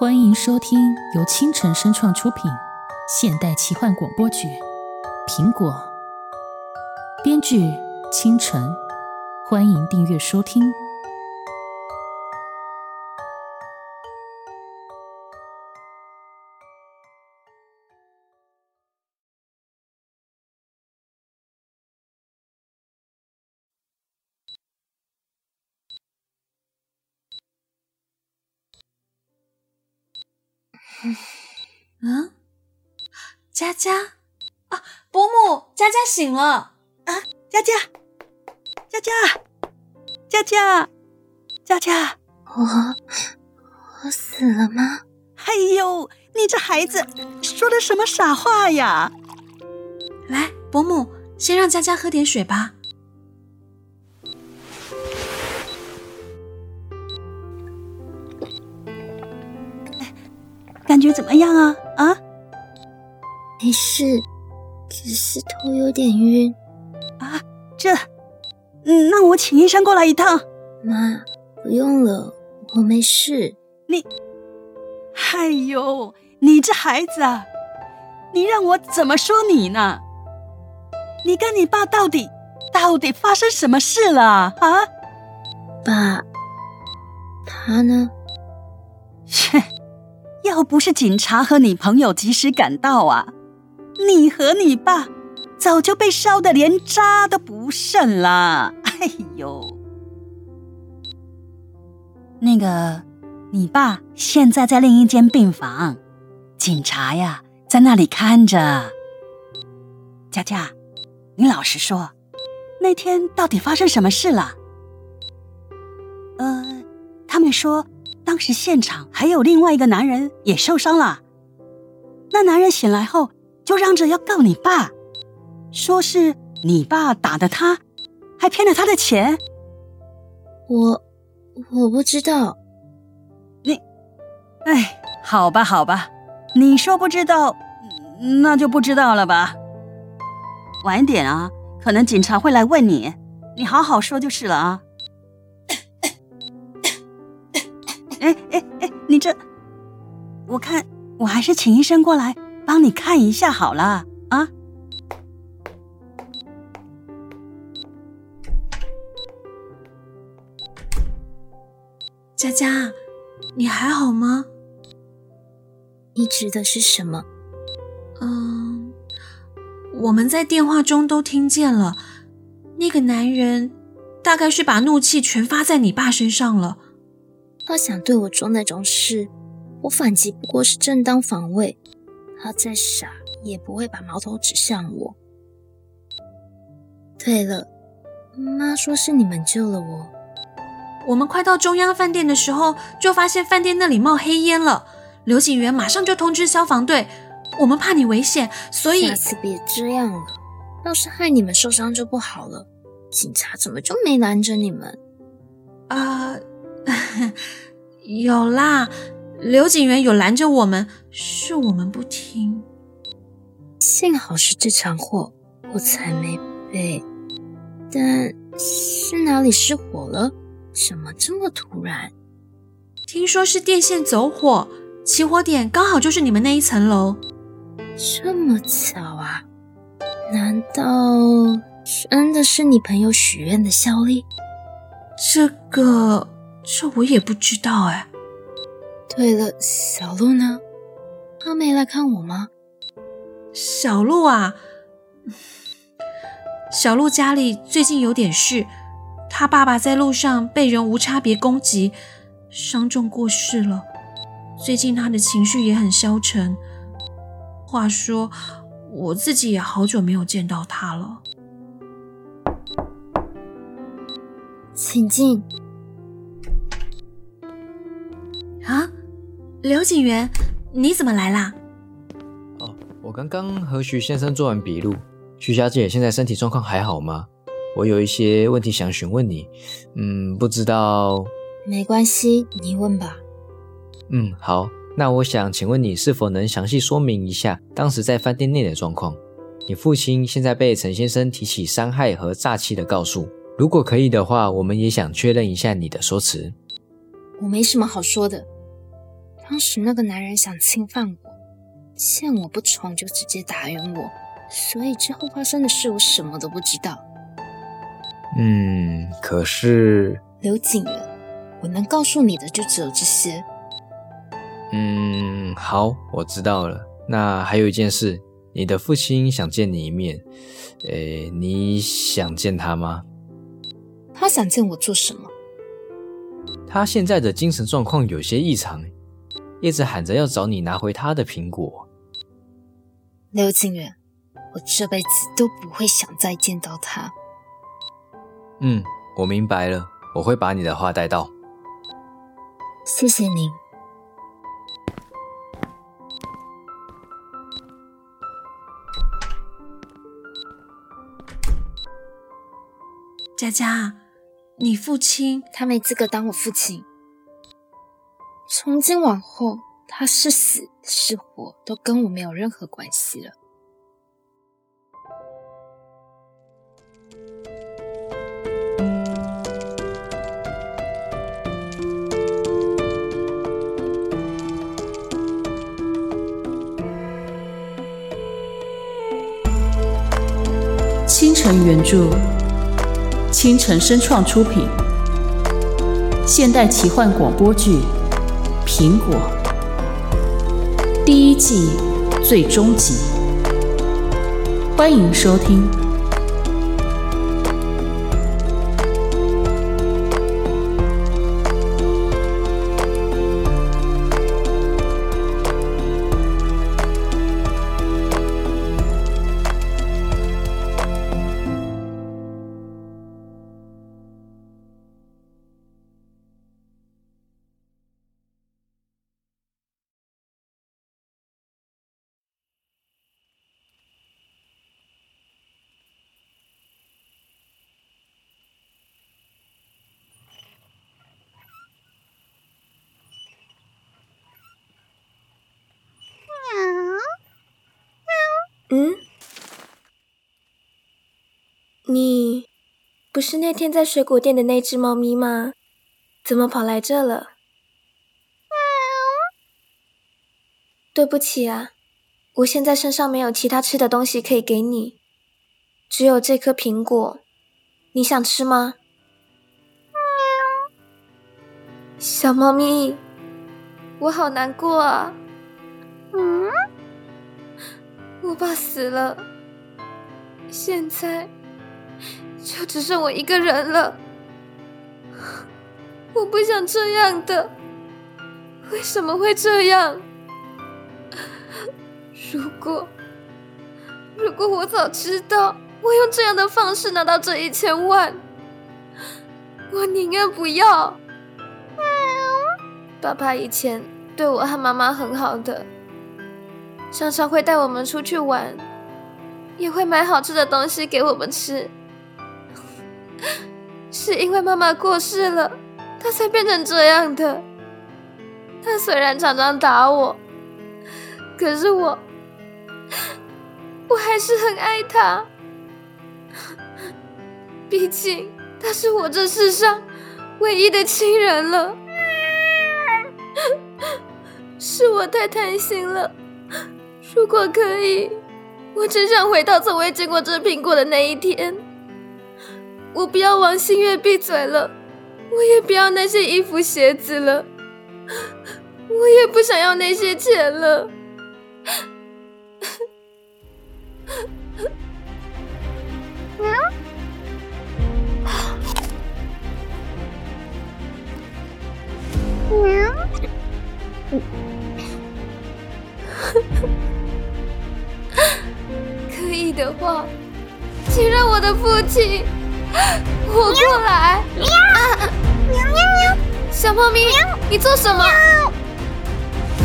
欢迎收听由清晨声创出品现代奇幻广播剧《苹果》，编剧清晨。欢迎订阅收听。佳佳啊，伯母，佳佳醒了啊，佳佳，佳佳，佳佳，佳佳，我我死了吗？哎呦，你这孩子说的什么傻话呀！来，伯母，先让佳佳喝点水吧。感觉怎么样啊？啊，没事，只是头有点晕。啊，这，嗯，那我请医生过来一趟。妈，不用了，我没事。你，哎呦，你这孩子啊，你让我怎么说你呢？你跟你爸到底到底发生什么事了啊？爸，他呢？切。要不是警察和你朋友及时赶到啊，你和你爸早就被烧得连渣都不剩了。哎呦，那个，你爸现在在另一间病房，警察呀在那里看着。佳佳，你老实说，那天到底发生什么事了？呃，他们说。当时现场还有另外一个男人也受伤了，那男人醒来后就嚷着要告你爸，说是你爸打的他，还骗了他的钱。我我不知道，你，哎，好吧好吧，你说不知道，那就不知道了吧。晚点啊，可能警察会来问你，你好好说就是了啊。哎哎哎，你这，我看我还是请医生过来帮你看一下好了啊。佳佳，你还好吗？你指的是什么？嗯，我们在电话中都听见了，那个男人大概是把怒气全发在你爸身上了。他想对我做那种事，我反击不过是正当防卫。他再傻也不会把矛头指向我。对了，妈说是你们救了我。我们快到中央饭店的时候，就发现饭店那里冒黑烟了。刘警员马上就通知消防队。我们怕你危险，所以下次别这样了。要是害你们受伤就不好了。警察怎么就没拦着你们？啊。有啦，刘警员有拦着我们，是我们不听。幸好是这场火，我才没被。但是哪里失火了？怎么这么突然？听说是电线走火，起火点刚好就是你们那一层楼。这么巧啊？难道真的是你朋友许愿的效力？这个。这我也不知道哎。对了，小鹿呢？他没来看我吗？小鹿啊，小鹿家里最近有点事，他爸爸在路上被人无差别攻击，伤重过世了。最近他的情绪也很消沉。话说，我自己也好久没有见到他了。请进。刘警员，你怎么来啦？哦，我刚刚和徐先生做完笔录。徐小姐现在身体状况还好吗？我有一些问题想询问你。嗯，不知道。没关系，你问吧。嗯，好。那我想请问你，是否能详细说明一下当时在饭店内的状况？你父亲现在被陈先生提起伤害和诈欺的告诉。如果可以的话，我们也想确认一下你的说辞。我没什么好说的。当时那个男人想侵犯我，见我不从就直接打晕我，所以之后发生的事我什么都不知道。嗯，可是，刘景元，我能告诉你的就只有这些。嗯，好，我知道了。那还有一件事，你的父亲想见你一面，诶，你想见他吗？他想见我做什么？他现在的精神状况有些异常，一直喊着要找你拿回他的苹果。刘景远，我这辈子都不会想再见到他。嗯，我明白了，我会把你的话带到。谢谢您。佳佳，你父亲他没资格当我父亲。从今往后，他是死是活都跟我没有任何关系了。清晨原著。清晨声创出品，现代奇幻广播剧《苹果》第一季最终集，欢迎收听。嗯，你不是那天在水果店的那只猫咪吗？怎么跑来这了？对不起啊，我现在身上没有其他吃的东西可以给你，只有这颗苹果，你想吃吗？小猫咪，我好难过啊。我爸死了，现在就只剩我一个人了。我不想这样的，为什么会这样？如果如果我早知道我用这样的方式拿到这一千万，我宁愿不要。爸爸以前对我和妈妈很好的。常常会带我们出去玩，也会买好吃的东西给我们吃。是因为妈妈过世了，他才变成这样的。他虽然常常打我，可是我，我还是很爱他。毕竟他是我这世上唯一的亲人了。是我太贪心了。如果可以，我只想回到从未见过这苹果的那一天。我不要王新月闭嘴了，我也不要那些衣服鞋子了，我也不想要那些钱了。的话，请让我的父亲活过来。喵喵喵！小猫咪，你做什么？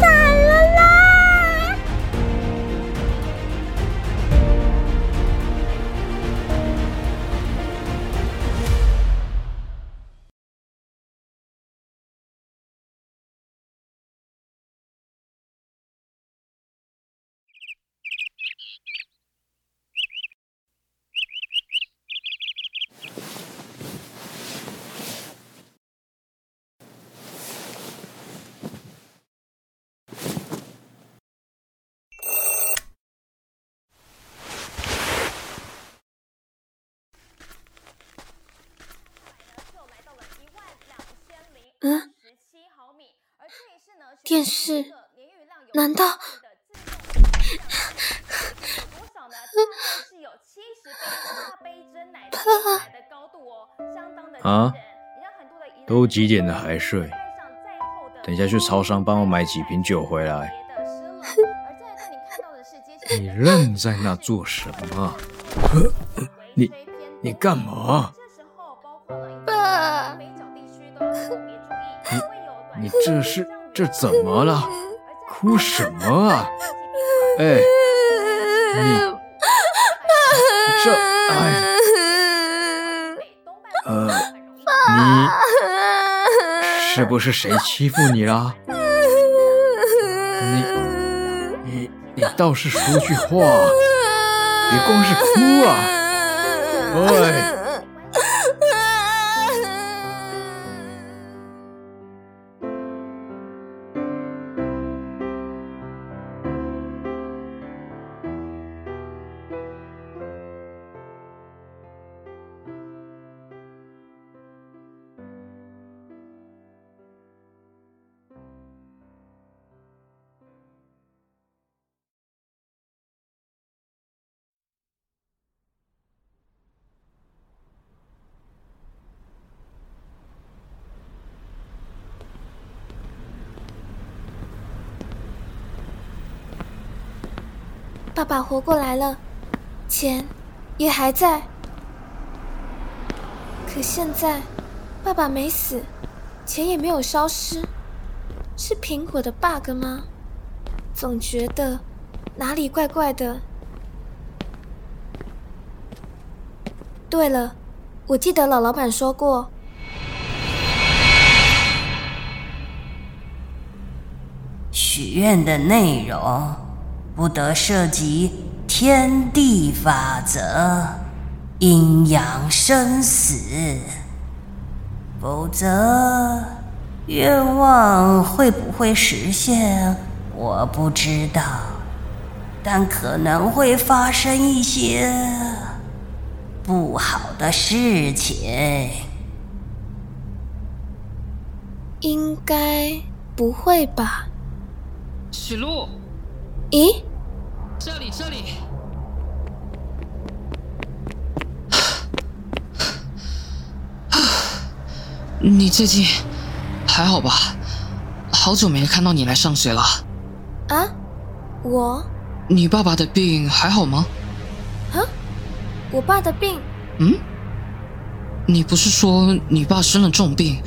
嗯，电视？难道？啊？都几点了还睡？等下去超商帮我买几瓶酒回来。你愣在那做什么？你你干嘛？爸！你你这是这怎么了？哭什么啊？哎，你这哎，呃，你是不是谁欺负你了？你你你倒是说句话，别光是哭啊！哎。爸爸活过来了，钱也还在。可现在，爸爸没死，钱也没有消失，是苹果的 bug 吗？总觉得哪里怪怪的。对了，我记得老老板说过，许愿的内容。不得涉及天地法则、阴阳生死，否则愿望会不会实现，我不知道，但可能会发生一些不好的事情。应该不会吧？许露。咦，这里这里，你最近还好吧？好久没看到你来上学了。啊，我？你爸爸的病还好吗？啊，我爸的病？嗯，你不是说你爸生了重病，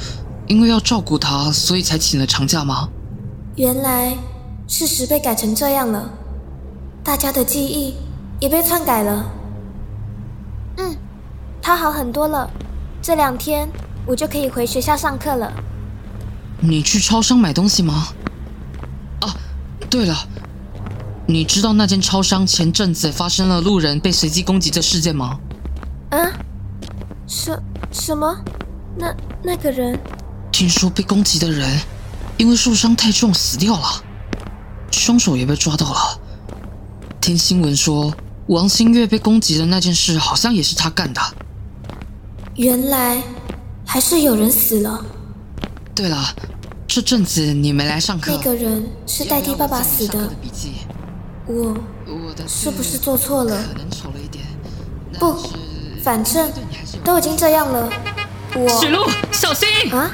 因为要照顾他，所以才请了长假吗？原来。事实被改成这样了，大家的记忆也被篡改了。嗯，他好很多了，这两天我就可以回学校上课了。你去超商买东西吗？啊，对了，你知道那间超商前阵子发生了路人被随机攻击的事件吗？啊？什什么？那那个人？听说被攻击的人因为受伤太重死掉了。凶手也被抓到了。听新闻说，王新月被攻击的那件事，好像也是他干的。原来还是有人死了。对了，这阵子你没来上课。那个人是代替爸爸死的。我是不是做错了？可能丑了一点。不，反正都已经这样了。我许露，小心啊！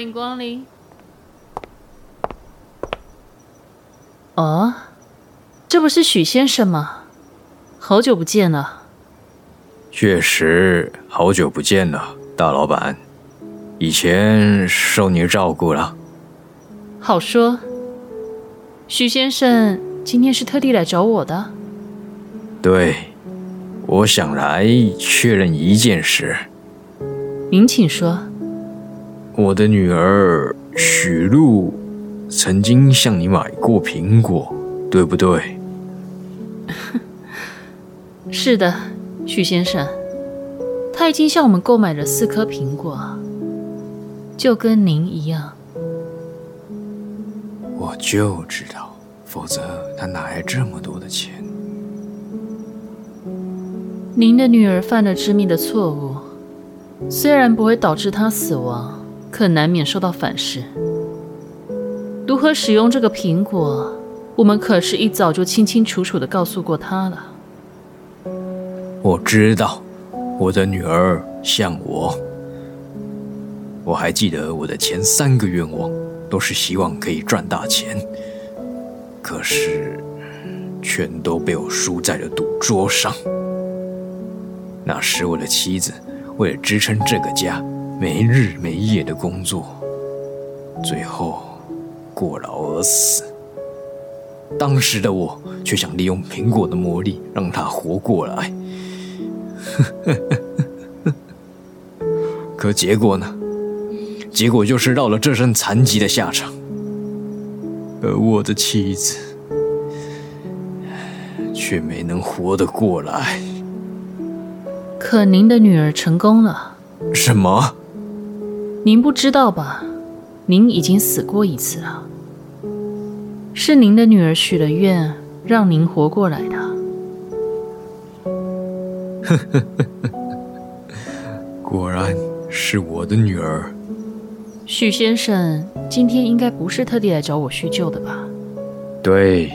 欢迎光临。哦，这不是许先生吗？好久不见了。确实，好久不见了，大老板。以前受您照顾了。好说。许先生今天是特地来找我的。对，我想来确认一件事。您请说。我的女儿许露曾经向你买过苹果，对不对？是的，许先生，他已经向我们购买了四颗苹果，就跟您一样。我就知道，否则他哪来这么多的钱？您的女儿犯了致命的错误，虽然不会导致她死亡，可难免受到反噬。如何使用这个苹果，我们可是一早就清清楚楚的告诉过他了。我知道，我的女儿像我。我还记得我的前三个愿望都是希望可以赚大钱，可是全都被我输在了赌桌上。那时我的妻子为了支撑这个家，没日没夜的工作，最后过劳而死。当时的我却想利用苹果的魔力让他活过来。可结果呢？结果就是落了这身残疾的下场。而我的妻子却没能活得过来。可您的女儿成功了。什么？您不知道吧？您已经死过一次了。是您的女儿许了愿，让您活过来的。果然是我的女儿。许先生，今天应该不是特地来找我叙旧的吧？对，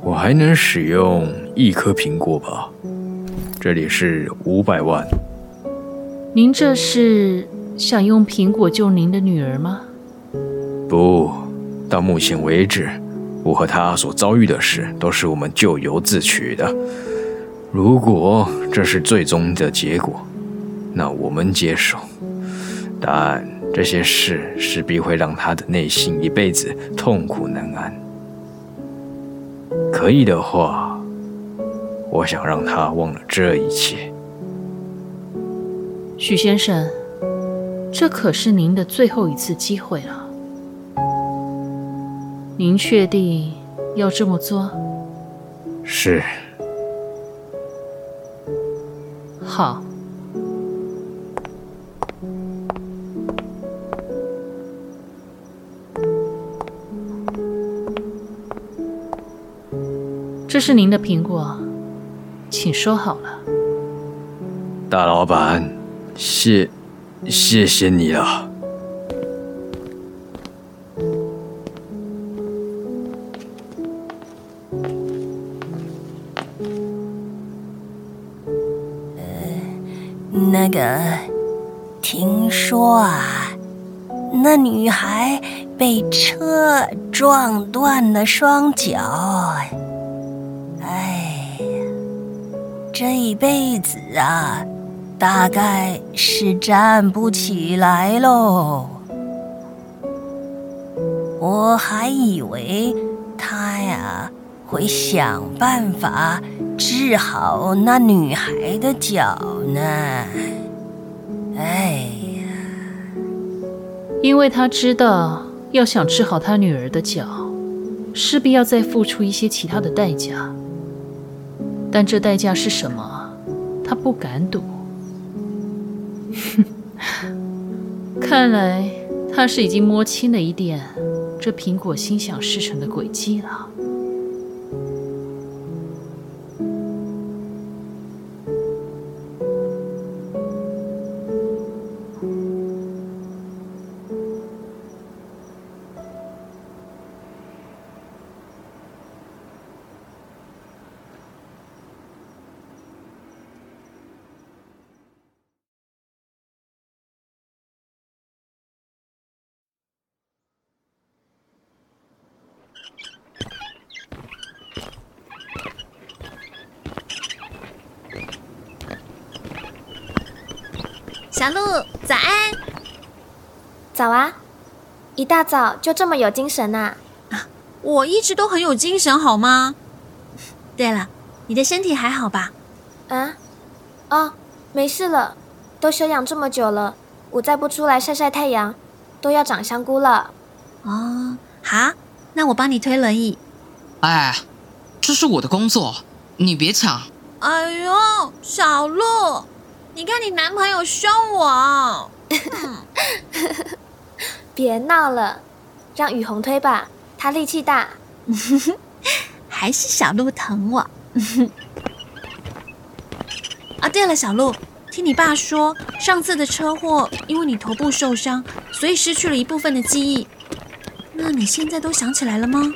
我还能使用一颗苹果吧？这里是五百万。您这是想用苹果救您的女儿吗？不，到目前为止，我和她所遭遇的事都是我们咎由自取的。如果这是最终的结果，那我们接受。但这些事势必会让她的内心一辈子痛苦难安。可以的话，我想让他忘了这一切。许先生，这可是您的最后一次机会了。您确定要这么做？是。好，这是您的苹果，请收好了。大老板，谢，谢谢你了。那个，听说啊，那女孩被车撞断了双脚，哎呀，这一辈子啊，大概是站不起来喽。我还以为他呀会想办法。治好那女孩的脚呢？哎呀，因为他知道，要想治好他女儿的脚，势必要再付出一些其他的代价。但这代价是什么？他不敢赌。哼，看来他是已经摸清了一点这苹果心想事成的轨迹了。小鹿，早安！早啊！一大早就这么有精神呐？啊，我一直都很有精神，好吗？对了，你的身体还好吧？啊？哦，没事了，都休养这么久了，我再不出来晒晒太阳，都要长香菇了。哦，好，那我帮你推轮椅。哎，这是我的工作，你别抢。哎呦，小鹿，你看你男朋友凶我。别闹了，让雨虹推吧，他力气大。还是小鹿疼我。啊，对了，小鹿，听你爸说，上次的车祸因为你头部受伤，所以失去了一部分的记忆。那你现在都想起来了吗？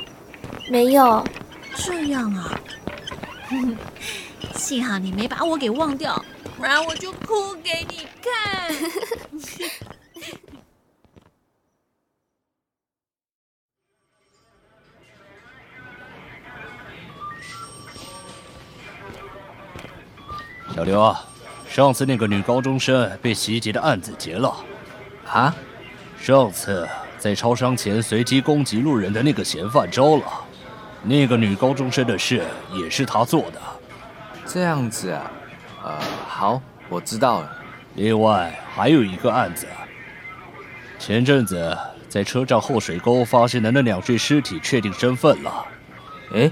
没有。这样啊。幸好你没把我给忘掉，不然我就哭给你看。小刘啊，上次那个女高中生被袭击的案子结了。啊？上次在超商前随机攻击路人的那个嫌犯招了，那个女高中生的事也是他做的。这样子啊，呃，好，我知道了。另外还有一个案子，前阵子在车站后水沟发现的那两具尸体确定身份了。哎，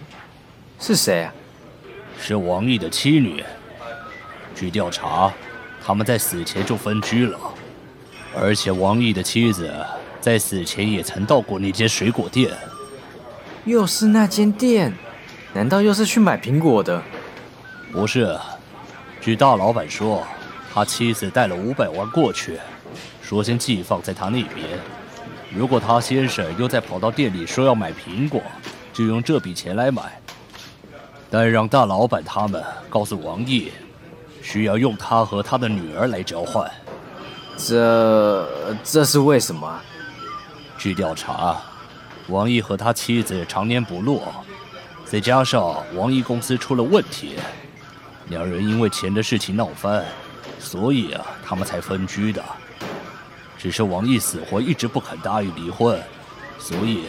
是谁啊？是王毅的妻女。据调查，他们在死前就分居了，而且王毅的妻子在死前也曾到过那间水果店。又是那间店？难道又是去买苹果的？不是，据大老板说，他妻子带了五百万过去，说先寄放在他那边。如果他先生又再跑到店里说要买苹果，就用这笔钱来买。但让大老板他们告诉王毅。需要用他和他的女儿来交换，这这是为什么？据调查，王毅和他妻子常年不落，再加上王毅公司出了问题，两人因为钱的事情闹翻，所以啊，他们才分居的。只是王毅死活一直不肯答应离婚，所以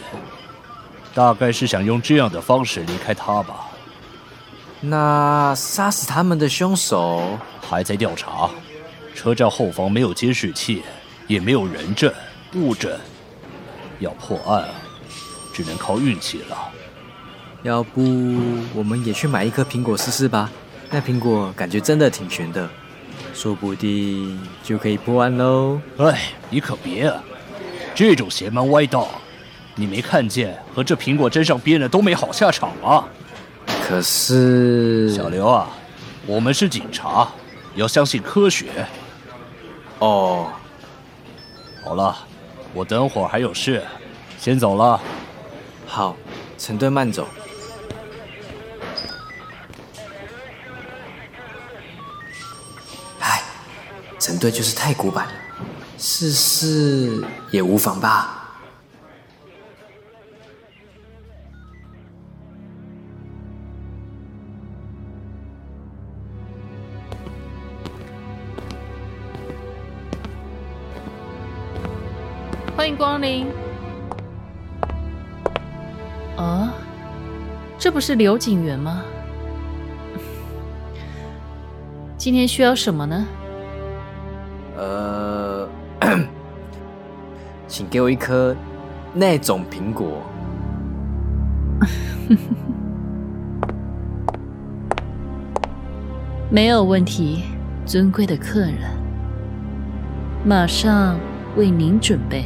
大概是想用这样的方式离开他吧。那杀死他们的凶手还在调查。车站后方没有监视器，也没有人证物证，要破案只能靠运气了。要不我们也去买一颗苹果试试吧？那苹果感觉真的挺悬的，说不定就可以破案喽。哎，你可别啊！这种邪门歪道，你没看见和这苹果沾上边的都没好下场吗？可是，小刘啊，我们是警察，要相信科学。哦，好了，我等会儿还有事，先走了。好，陈队慢走。这就是太古板，试试也无妨吧。欢迎光临。啊，这不是刘景元吗？今天需要什么呢？呃，请给我一颗那种苹果。没有问题，尊贵的客人，马上为您准备。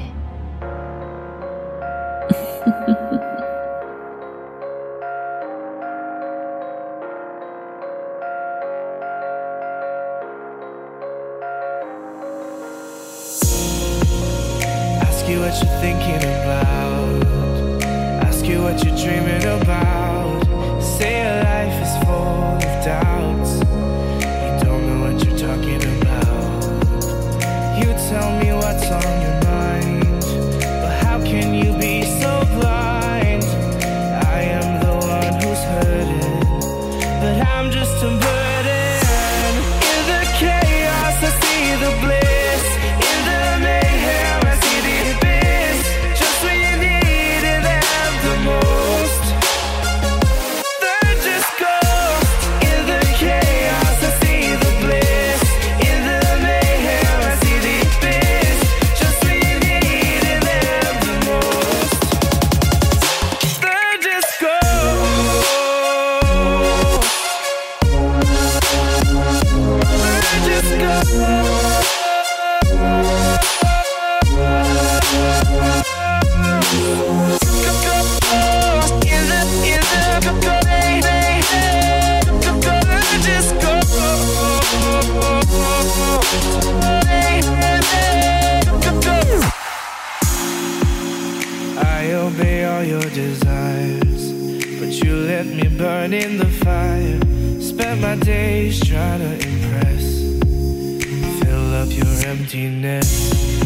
Emptiness.